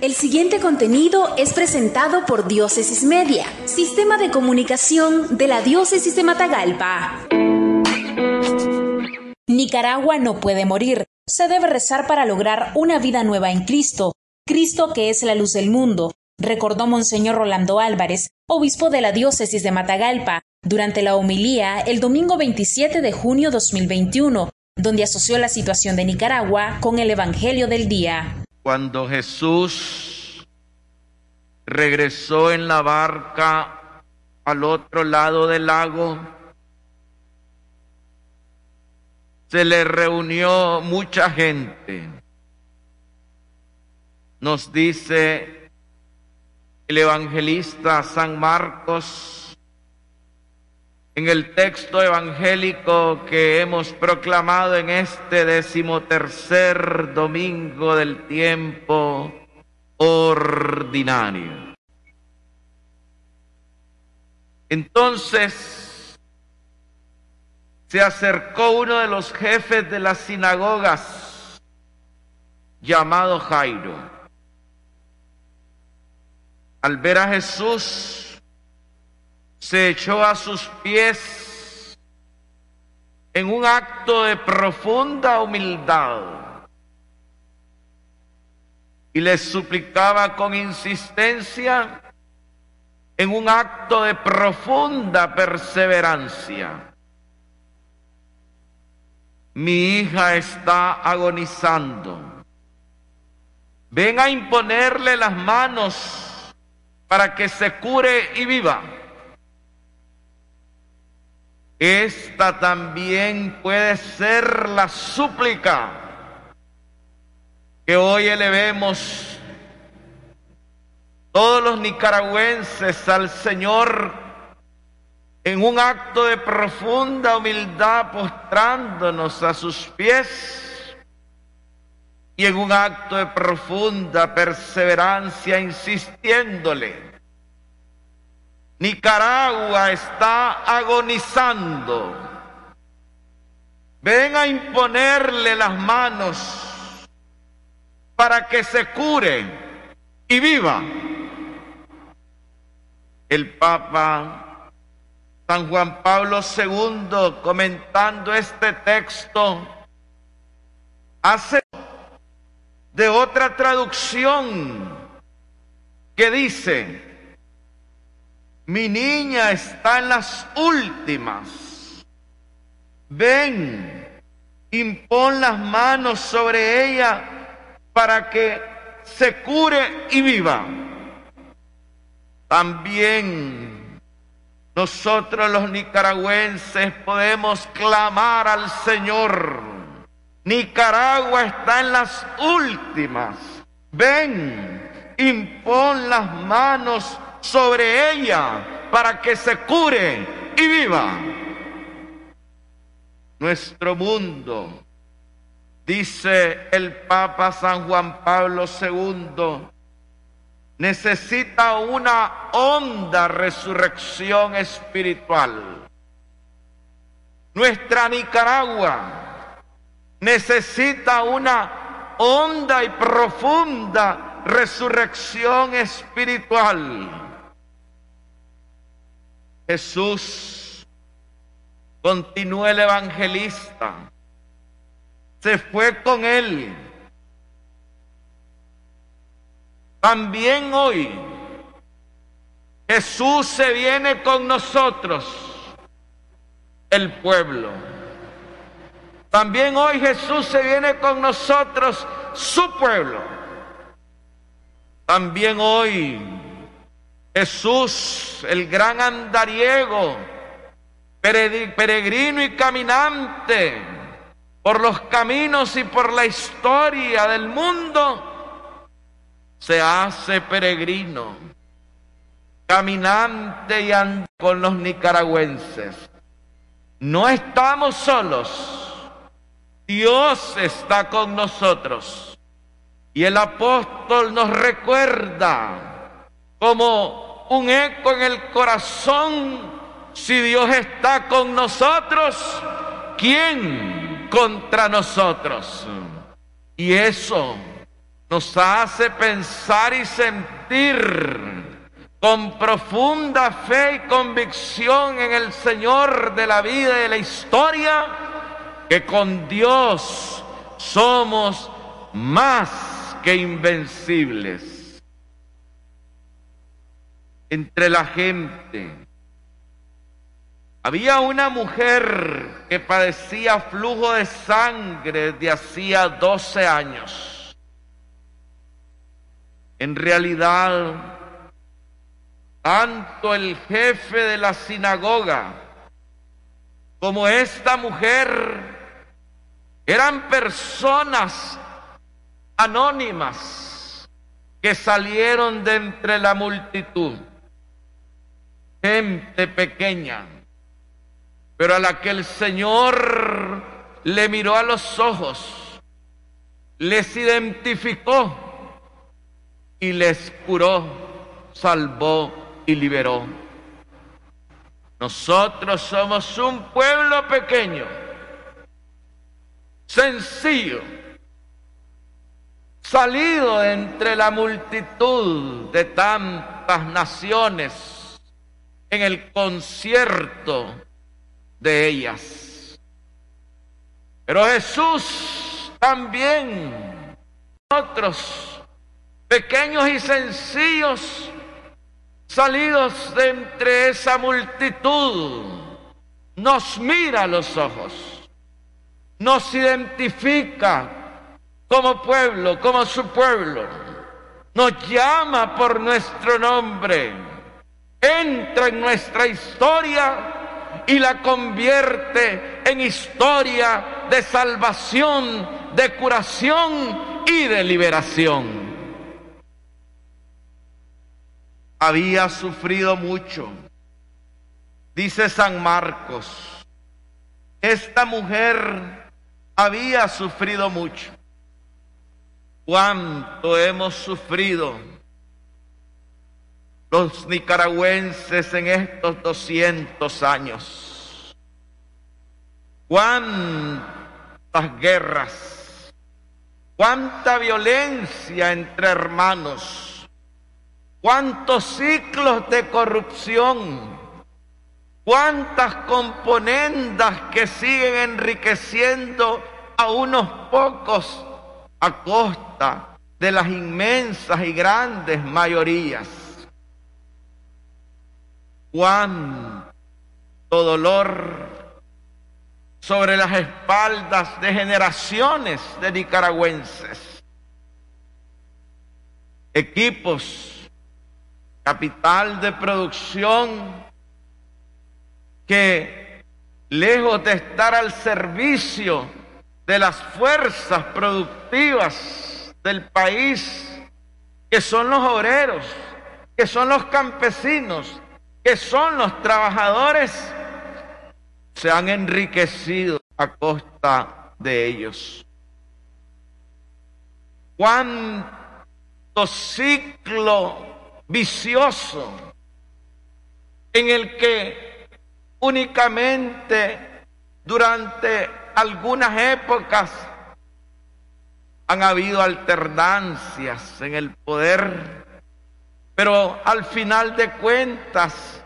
El siguiente contenido es presentado por Diócesis Media, Sistema de Comunicación de la Diócesis de Matagalpa. Nicaragua no puede morir. Se debe rezar para lograr una vida nueva en Cristo. Cristo que es la luz del mundo, recordó Monseñor Rolando Álvarez, obispo de la Diócesis de Matagalpa, durante la homilía el domingo 27 de junio 2021, donde asoció la situación de Nicaragua con el Evangelio del día. Cuando Jesús regresó en la barca al otro lado del lago, se le reunió mucha gente. Nos dice el evangelista San Marcos en el texto evangélico que hemos proclamado en este decimotercer domingo del tiempo ordinario. Entonces se acercó uno de los jefes de las sinagogas llamado Jairo. Al ver a Jesús, se echó a sus pies en un acto de profunda humildad y le suplicaba con insistencia en un acto de profunda perseverancia. Mi hija está agonizando. Ven a imponerle las manos para que se cure y viva. Esta también puede ser la súplica que hoy elevemos todos los nicaragüenses al Señor en un acto de profunda humildad postrándonos a sus pies y en un acto de profunda perseverancia insistiéndole Nicaragua está agonizando. Ven a imponerle las manos para que se cure y viva. El Papa San Juan Pablo II, comentando este texto, hace de otra traducción que dice, mi niña está en las últimas. Ven, impon las manos sobre ella para que se cure y viva. También nosotros los nicaragüenses podemos clamar al Señor. Nicaragua está en las últimas. Ven, impon las manos sobre ella para que se cure y viva. Nuestro mundo, dice el Papa San Juan Pablo II, necesita una honda resurrección espiritual. Nuestra Nicaragua necesita una honda y profunda resurrección espiritual. Jesús, continúa el evangelista, se fue con él. También hoy Jesús se viene con nosotros, el pueblo. También hoy Jesús se viene con nosotros, su pueblo. También hoy Jesús, el gran andariego, peregrino y caminante por los caminos y por la historia del mundo, se hace peregrino, caminante y anda con los nicaragüenses. No estamos solos, Dios está con nosotros. Y el apóstol nos recuerda como un eco en el corazón. Si Dios está con nosotros, ¿quién contra nosotros? Y eso nos hace pensar y sentir con profunda fe y convicción en el Señor de la vida y de la historia, que con Dios somos más que invencibles. Entre la gente había una mujer que padecía flujo de sangre de hacía 12 años. En realidad, tanto el jefe de la sinagoga como esta mujer eran personas anónimas que salieron de entre la multitud, pequeña pero a la que el Señor le miró a los ojos, les identificó y les curó, salvó y liberó. Nosotros somos un pueblo pequeño, sencillo, salido entre la multitud de tantas naciones en el concierto de ellas. Pero Jesús también, otros pequeños y sencillos, salidos de entre esa multitud, nos mira a los ojos, nos identifica como pueblo, como su pueblo, nos llama por nuestro nombre, entra en nuestra historia y la convierte en historia de salvación, de curación y de liberación. Había sufrido mucho, dice San Marcos. Esta mujer había sufrido mucho. ¿Cuánto hemos sufrido? Los nicaragüenses en estos 200 años. Cuántas guerras, cuánta violencia entre hermanos, cuántos ciclos de corrupción, cuántas componendas que siguen enriqueciendo a unos pocos a costa de las inmensas y grandes mayorías cuánto dolor sobre las espaldas de generaciones de nicaragüenses. Equipos, capital de producción que lejos de estar al servicio de las fuerzas productivas del país, que son los obreros, que son los campesinos, que son los trabajadores, se han enriquecido a costa de ellos. Cuánto ciclo vicioso en el que únicamente durante algunas épocas han habido alternancias en el poder, pero al final de cuentas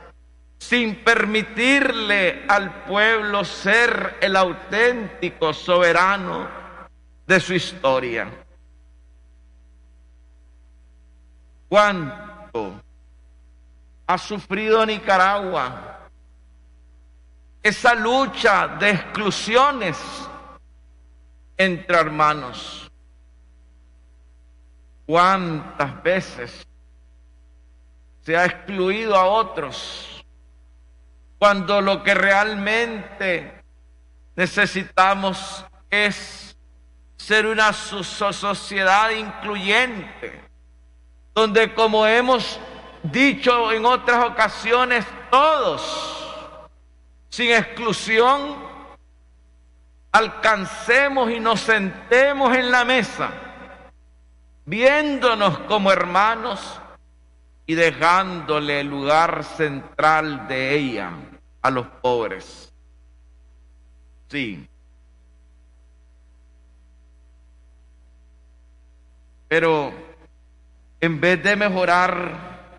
sin permitirle al pueblo ser el auténtico soberano de su historia. ¿Cuánto ha sufrido Nicaragua esa lucha de exclusiones entre hermanos? ¿Cuántas veces se ha excluido a otros? cuando lo que realmente necesitamos es ser una sociedad incluyente, donde como hemos dicho en otras ocasiones, todos, sin exclusión, alcancemos y nos sentemos en la mesa, viéndonos como hermanos y dejándole el lugar central de ella a los pobres. Sí. Pero en vez de mejorar,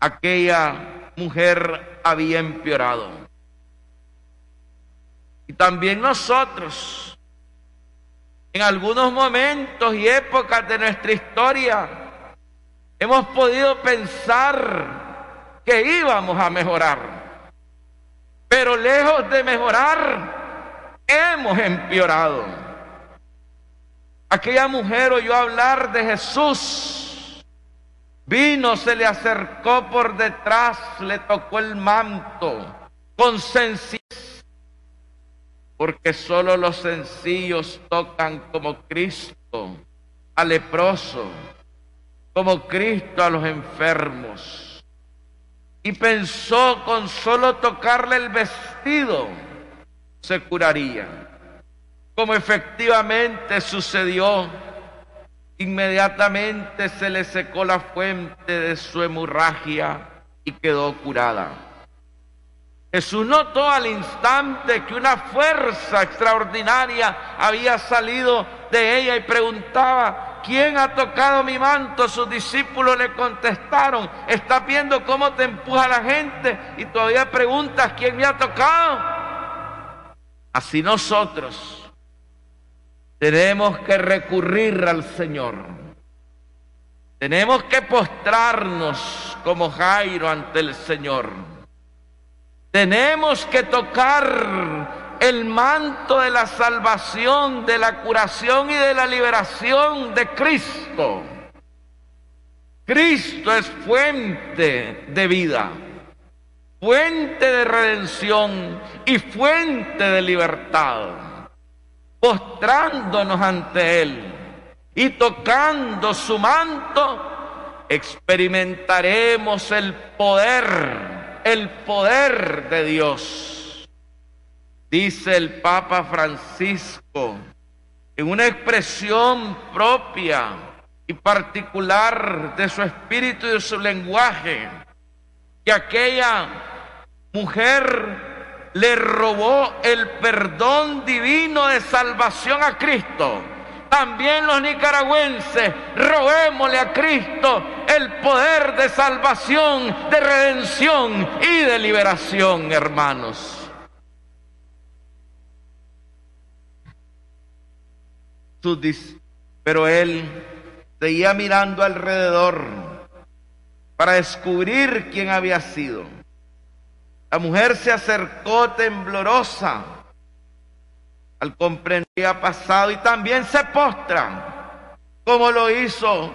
aquella mujer había empeorado. Y también nosotros, en algunos momentos y épocas de nuestra historia, hemos podido pensar que íbamos a mejorar. Pero lejos de mejorar, hemos empeorado. Aquella mujer oyó hablar de Jesús. Vino, se le acercó por detrás, le tocó el manto con sencillez. Porque solo los sencillos tocan como Cristo al leproso, como Cristo a los enfermos. Y pensó con solo tocarle el vestido se curaría como efectivamente sucedió. Inmediatamente se le secó la fuente de su hemorragia y quedó curada. Jesús notó al instante que una fuerza extraordinaria había salido de ella y preguntaba, ¿quién ha tocado mi manto? Sus discípulos le contestaron, ¿estás viendo cómo te empuja la gente? Y todavía preguntas, ¿quién me ha tocado? Así nosotros tenemos que recurrir al Señor. Tenemos que postrarnos como Jairo ante el Señor. Tenemos que tocar el manto de la salvación, de la curación y de la liberación de Cristo. Cristo es fuente de vida, fuente de redención y fuente de libertad postrándonos ante Él y tocando su manto, experimentaremos el poder, el poder de Dios. Dice el Papa Francisco en una expresión propia y particular de su espíritu y de su lenguaje, que aquella mujer le robó el perdón divino de salvación a Cristo. También los nicaragüenses robémosle a Cristo el poder de salvación, de redención y de liberación, hermanos. Pero él seguía mirando alrededor para descubrir quién había sido. La mujer se acercó temblorosa al comprender que ha pasado y también se postra, como lo hizo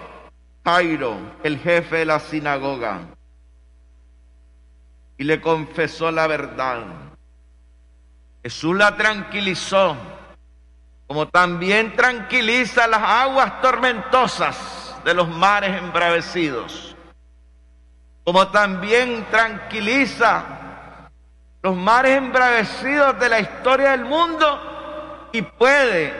Jairo, el jefe de la sinagoga, y le confesó la verdad. Jesús la tranquilizó, como también tranquiliza las aguas tormentosas de los mares embravecidos, como también tranquiliza los mares embravecidos de la historia del mundo y puede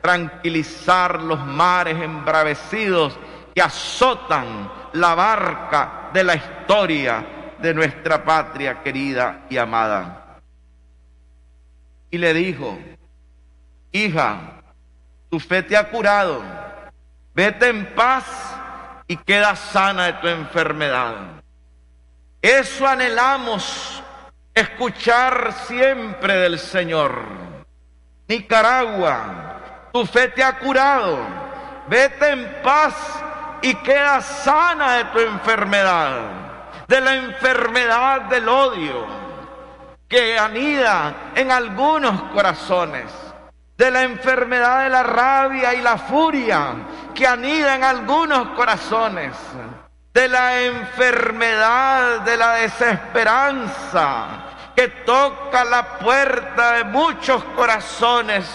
tranquilizar los mares embravecidos que azotan la barca de la historia de nuestra patria querida y amada. Y le dijo, hija, tu fe te ha curado, vete en paz y queda sana de tu enfermedad. Eso anhelamos escuchar siempre del Señor. Nicaragua, tu fe te ha curado. Vete en paz y queda sana de tu enfermedad, de la enfermedad del odio que anida en algunos corazones, de la enfermedad de la rabia y la furia que anida en algunos corazones, de la enfermedad de la desesperanza que toca la puerta de muchos corazones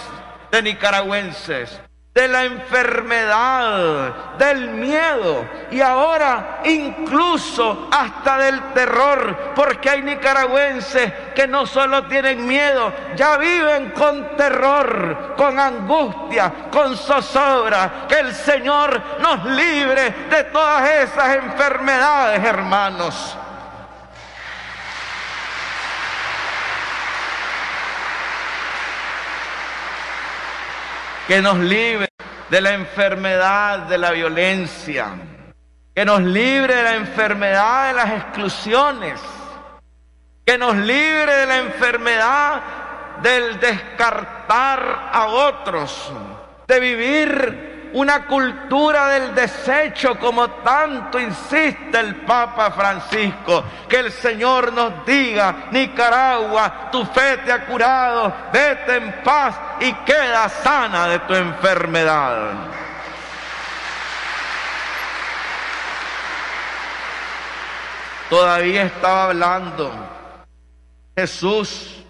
de nicaragüenses, de la enfermedad, del miedo y ahora incluso hasta del terror, porque hay nicaragüenses que no solo tienen miedo, ya viven con terror, con angustia, con zozobra. Que el Señor nos libre de todas esas enfermedades, hermanos. Que nos libre de la enfermedad, de la violencia, que nos libre de la enfermedad de las exclusiones, que nos libre de la enfermedad del descartar a otros, de vivir una cultura del desecho como tanto insiste el Papa Francisco. Que el Señor nos diga, Nicaragua, tu fe te ha curado, vete en paz y queda sana de tu enfermedad. Todavía estaba hablando Jesús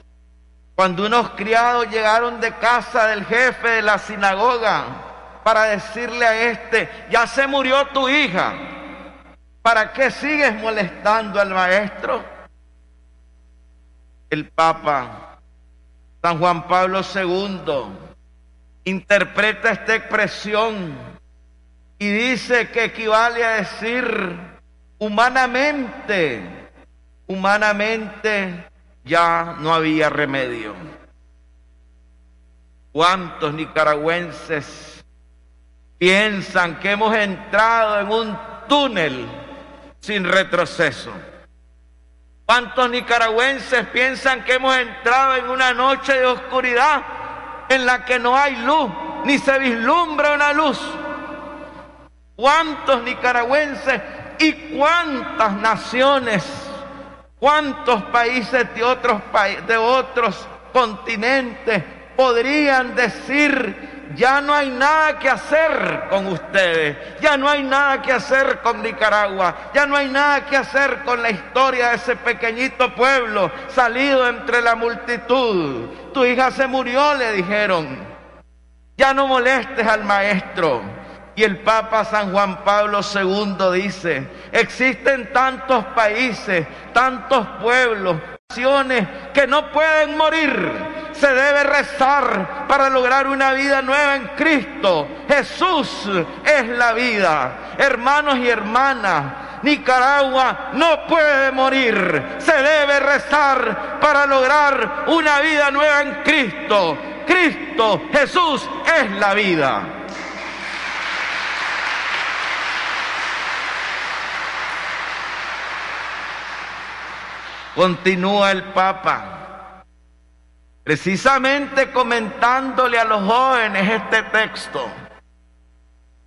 cuando unos criados llegaron de casa del jefe de la sinagoga para decirle a este, ya se murió tu hija, ¿para qué sigues molestando al maestro? El Papa San Juan Pablo II interpreta esta expresión y dice que equivale a decir humanamente, humanamente ya no había remedio. ¿Cuántos nicaragüenses piensan que hemos entrado en un túnel sin retroceso? ¿Cuántos nicaragüenses piensan que hemos entrado en una noche de oscuridad en la que no hay luz, ni se vislumbra una luz? ¿Cuántos nicaragüenses y cuántas naciones ¿Cuántos países de otros, de otros continentes podrían decir, ya no hay nada que hacer con ustedes, ya no hay nada que hacer con Nicaragua, ya no hay nada que hacer con la historia de ese pequeñito pueblo salido entre la multitud? Tu hija se murió, le dijeron. Ya no molestes al maestro. Y el Papa San Juan Pablo II dice, existen tantos países, tantos pueblos, naciones que no pueden morir. Se debe rezar para lograr una vida nueva en Cristo. Jesús es la vida. Hermanos y hermanas, Nicaragua no puede morir. Se debe rezar para lograr una vida nueva en Cristo. Cristo, Jesús es la vida. Continúa el Papa, precisamente comentándole a los jóvenes este texto.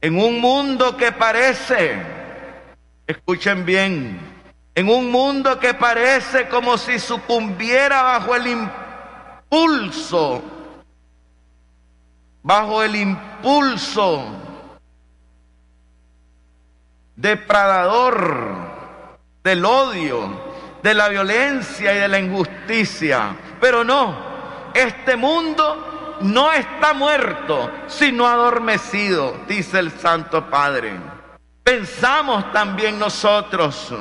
En un mundo que parece, escuchen bien, en un mundo que parece como si sucumbiera bajo el impulso, bajo el impulso depredador del odio, de la violencia y de la injusticia. Pero no, este mundo no está muerto, sino adormecido, dice el Santo Padre. Pensamos también nosotros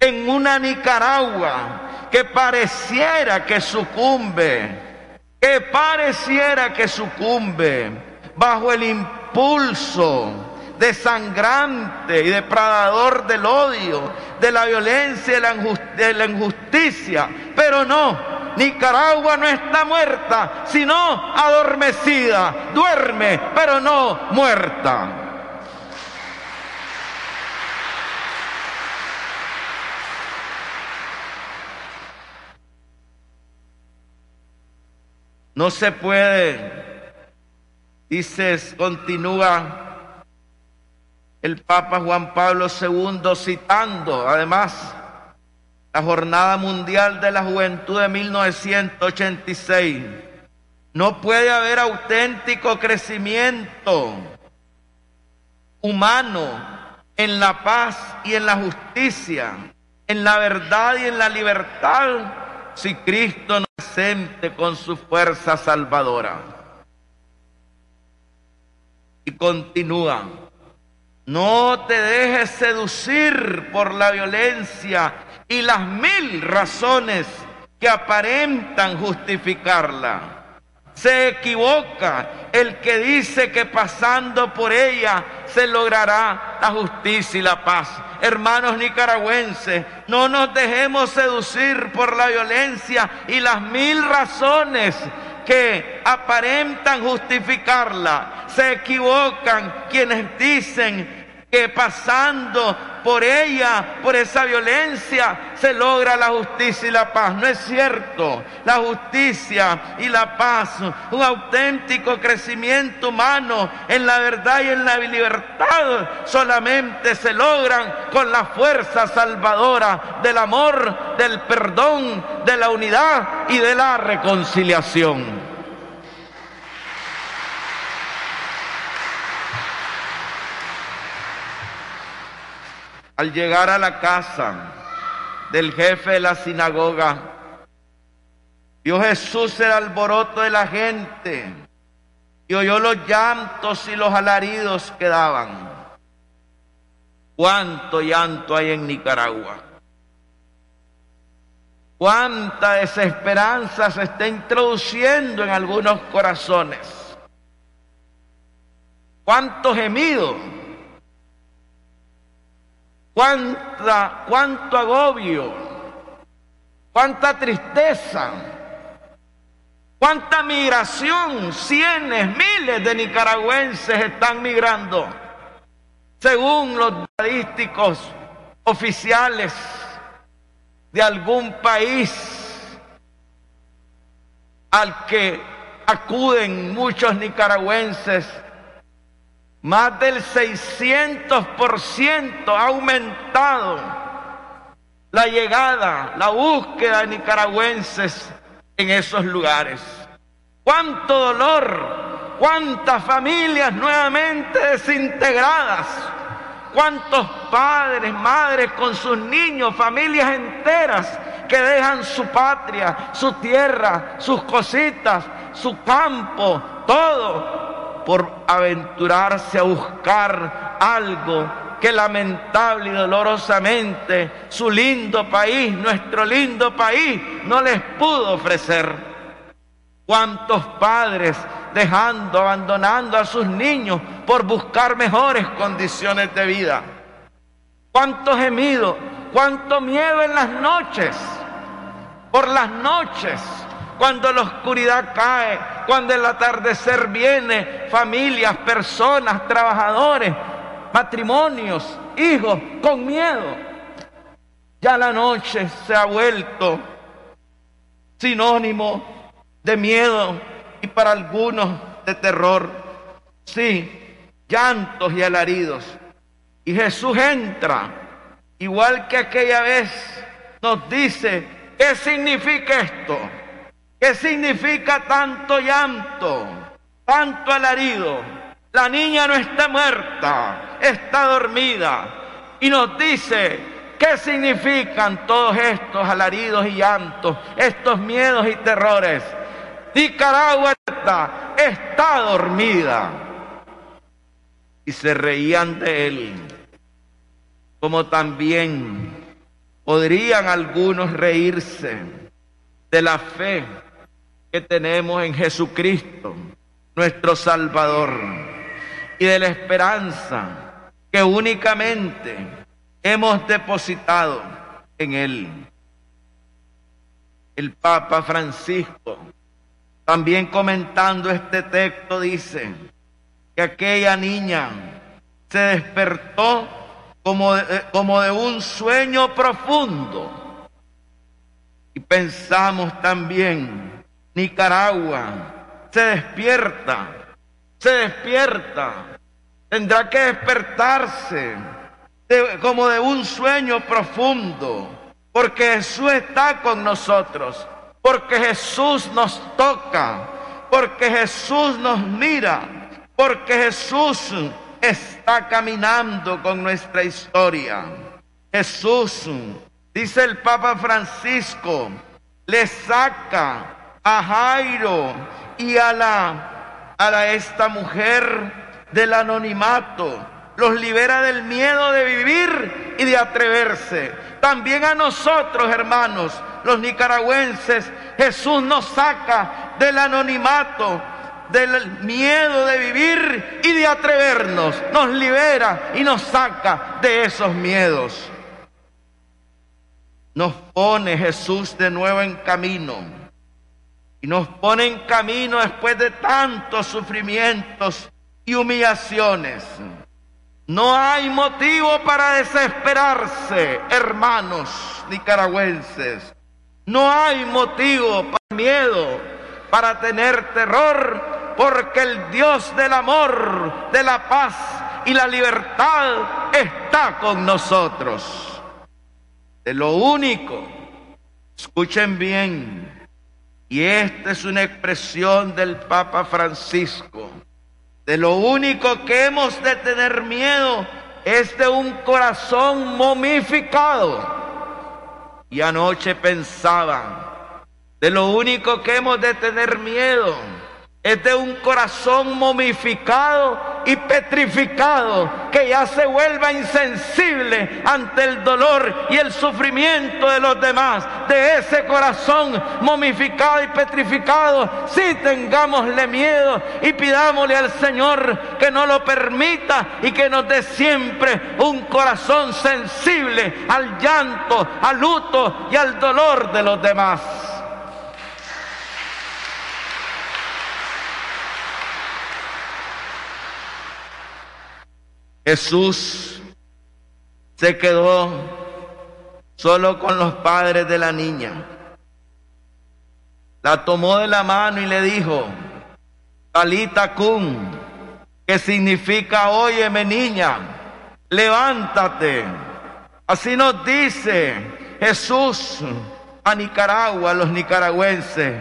en una Nicaragua que pareciera que sucumbe, que pareciera que sucumbe bajo el impulso desangrante y depredador del odio, de la violencia y de la injusticia. Pero no, Nicaragua no está muerta, sino adormecida. Duerme, pero no muerta. No se puede, dices, continúa el Papa Juan Pablo II citando además la Jornada Mundial de la Juventud de 1986. No puede haber auténtico crecimiento humano en la paz y en la justicia, en la verdad y en la libertad, si Cristo no presente con su fuerza salvadora. Y continúa no te dejes seducir por la violencia y las mil razones que aparentan justificarla. Se equivoca el que dice que pasando por ella se logrará la justicia y la paz. Hermanos nicaragüenses, no nos dejemos seducir por la violencia y las mil razones que aparentan justificarla. Se equivocan quienes dicen que pasando por ella, por esa violencia, se logra la justicia y la paz. No es cierto. La justicia y la paz, un auténtico crecimiento humano en la verdad y en la libertad, solamente se logran con la fuerza salvadora del amor, del perdón, de la unidad y de la reconciliación. Al llegar a la casa del jefe de la sinagoga, vio Jesús el alboroto de la gente y oyó los llantos y los alaridos que daban. ¿Cuánto llanto hay en Nicaragua? ¿Cuánta desesperanza se está introduciendo en algunos corazones? ¿Cuánto gemido? Cuánta, cuánto agobio, cuánta tristeza, cuánta migración, cientos, miles de nicaragüenses están migrando, según los estadísticos oficiales de algún país al que acuden muchos nicaragüenses más del 600% ha aumentado la llegada, la búsqueda de nicaragüenses en esos lugares. Cuánto dolor, cuántas familias nuevamente desintegradas, cuántos padres, madres con sus niños, familias enteras que dejan su patria, su tierra, sus cositas, su campo, todo por aventurarse a buscar algo que lamentable y dolorosamente su lindo país, nuestro lindo país, no les pudo ofrecer. ¿Cuántos padres dejando, abandonando a sus niños por buscar mejores condiciones de vida? ¿Cuántos gemidos? ¿Cuánto miedo en las noches? Por las noches cuando la oscuridad cae, cuando el atardecer viene, familias, personas, trabajadores, matrimonios, hijos, con miedo. Ya la noche se ha vuelto sinónimo de miedo y para algunos de terror. Sí, llantos y alaridos. Y Jesús entra, igual que aquella vez nos dice, ¿qué significa esto? ¿Qué significa tanto llanto, tanto alarido? La niña no está muerta, está dormida. Y nos dice, ¿qué significan todos estos alaridos y llantos, estos miedos y terrores? Nicaragua está, está dormida. Y se reían de él, como también podrían algunos reírse de la fe tenemos en Jesucristo, nuestro Salvador, y de la esperanza que únicamente hemos depositado en Él. El Papa Francisco, también comentando este texto, dice que aquella niña se despertó como de, como de un sueño profundo. Y pensamos también Nicaragua se despierta, se despierta, tendrá que despertarse como de un sueño profundo, porque Jesús está con nosotros, porque Jesús nos toca, porque Jesús nos mira, porque Jesús está caminando con nuestra historia. Jesús, dice el Papa Francisco, le saca a Jairo y a la a esta mujer del anonimato, los libera del miedo de vivir y de atreverse. También a nosotros, hermanos, los nicaragüenses, Jesús nos saca del anonimato, del miedo de vivir y de atrevernos. Nos libera y nos saca de esos miedos. Nos pone Jesús de nuevo en camino nos pone en camino después de tantos sufrimientos y humillaciones. No hay motivo para desesperarse, hermanos nicaragüenses. No hay motivo para miedo, para tener terror, porque el Dios del amor, de la paz y la libertad está con nosotros. De lo único, escuchen bien, y esta es una expresión del Papa Francisco, de lo único que hemos de tener miedo es de un corazón momificado. Y anoche pensaba, de lo único que hemos de tener miedo es de un corazón momificado y petrificado que ya se vuelva insensible ante el dolor y el sufrimiento de los demás. De ese corazón momificado y petrificado, si tengámosle miedo y pidámosle al Señor que no lo permita y que nos dé siempre un corazón sensible al llanto, al luto y al dolor de los demás. Jesús se quedó solo con los padres de la niña. La tomó de la mano y le dijo, Talita Kun, que significa, óyeme niña, levántate. Así nos dice Jesús a Nicaragua, a los nicaragüenses.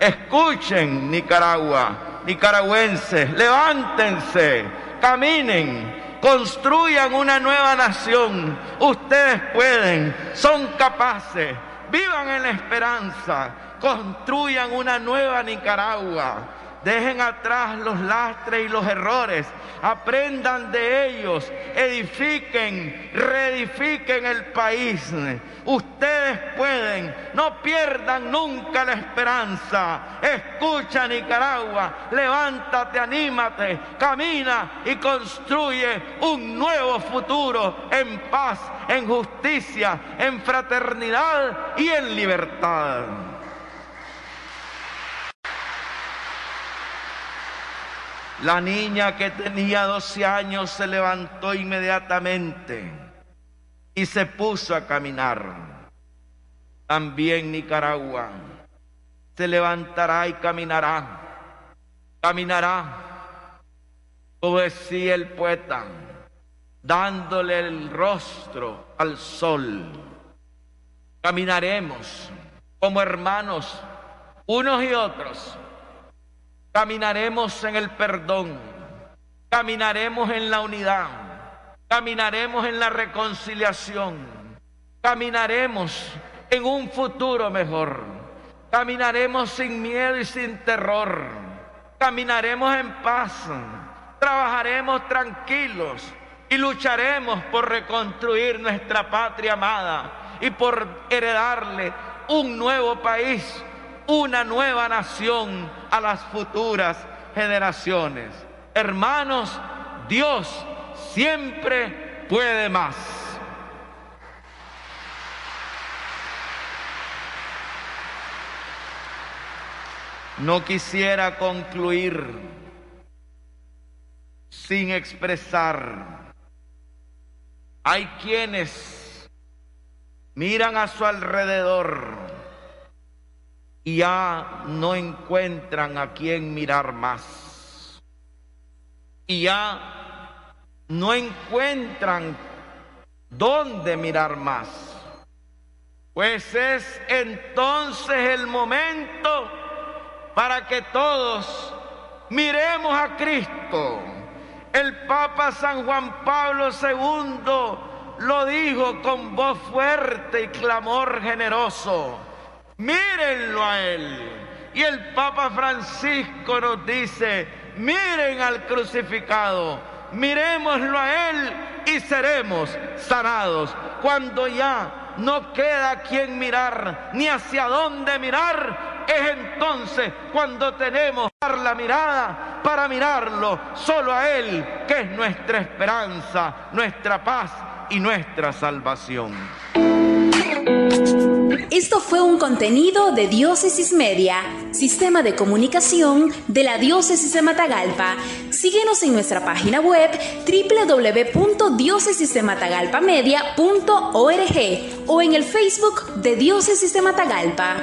Escuchen Nicaragua, nicaragüenses, levántense, caminen, construyan una nueva nación. Ustedes pueden, son capaces, vivan en la esperanza, construyan una nueva Nicaragua. Dejen atrás los lastres y los errores. Aprendan de ellos. Edifiquen, reedifiquen el país. Ustedes pueden. No pierdan nunca la esperanza. Escucha Nicaragua. Levántate, anímate. Camina y construye un nuevo futuro en paz, en justicia, en fraternidad y en libertad. La niña que tenía 12 años se levantó inmediatamente y se puso a caminar. También Nicaragua se levantará y caminará. Caminará, como decía el poeta, dándole el rostro al sol. Caminaremos como hermanos, unos y otros Caminaremos en el perdón, caminaremos en la unidad, caminaremos en la reconciliación, caminaremos en un futuro mejor, caminaremos sin miedo y sin terror, caminaremos en paz, trabajaremos tranquilos y lucharemos por reconstruir nuestra patria amada y por heredarle un nuevo país una nueva nación a las futuras generaciones. Hermanos, Dios siempre puede más. No quisiera concluir sin expresar. Hay quienes miran a su alrededor y ya no encuentran a quien mirar más. Y ya no encuentran dónde mirar más. Pues es entonces el momento para que todos miremos a Cristo. El Papa San Juan Pablo II lo dijo con voz fuerte y clamor generoso mírenlo a Él. Y el Papa Francisco nos dice, miren al crucificado, miremoslo a Él y seremos sanados. Cuando ya no queda quien mirar, ni hacia dónde mirar, es entonces cuando tenemos la mirada para mirarlo solo a Él, que es nuestra esperanza, nuestra paz y nuestra salvación. Esto fue un contenido de Diócesis Media, sistema de comunicación de la Diócesis de Matagalpa. Síguenos en nuestra página web www.diócesisdematagalpamedia.org o en el Facebook de Diócesis de Matagalpa.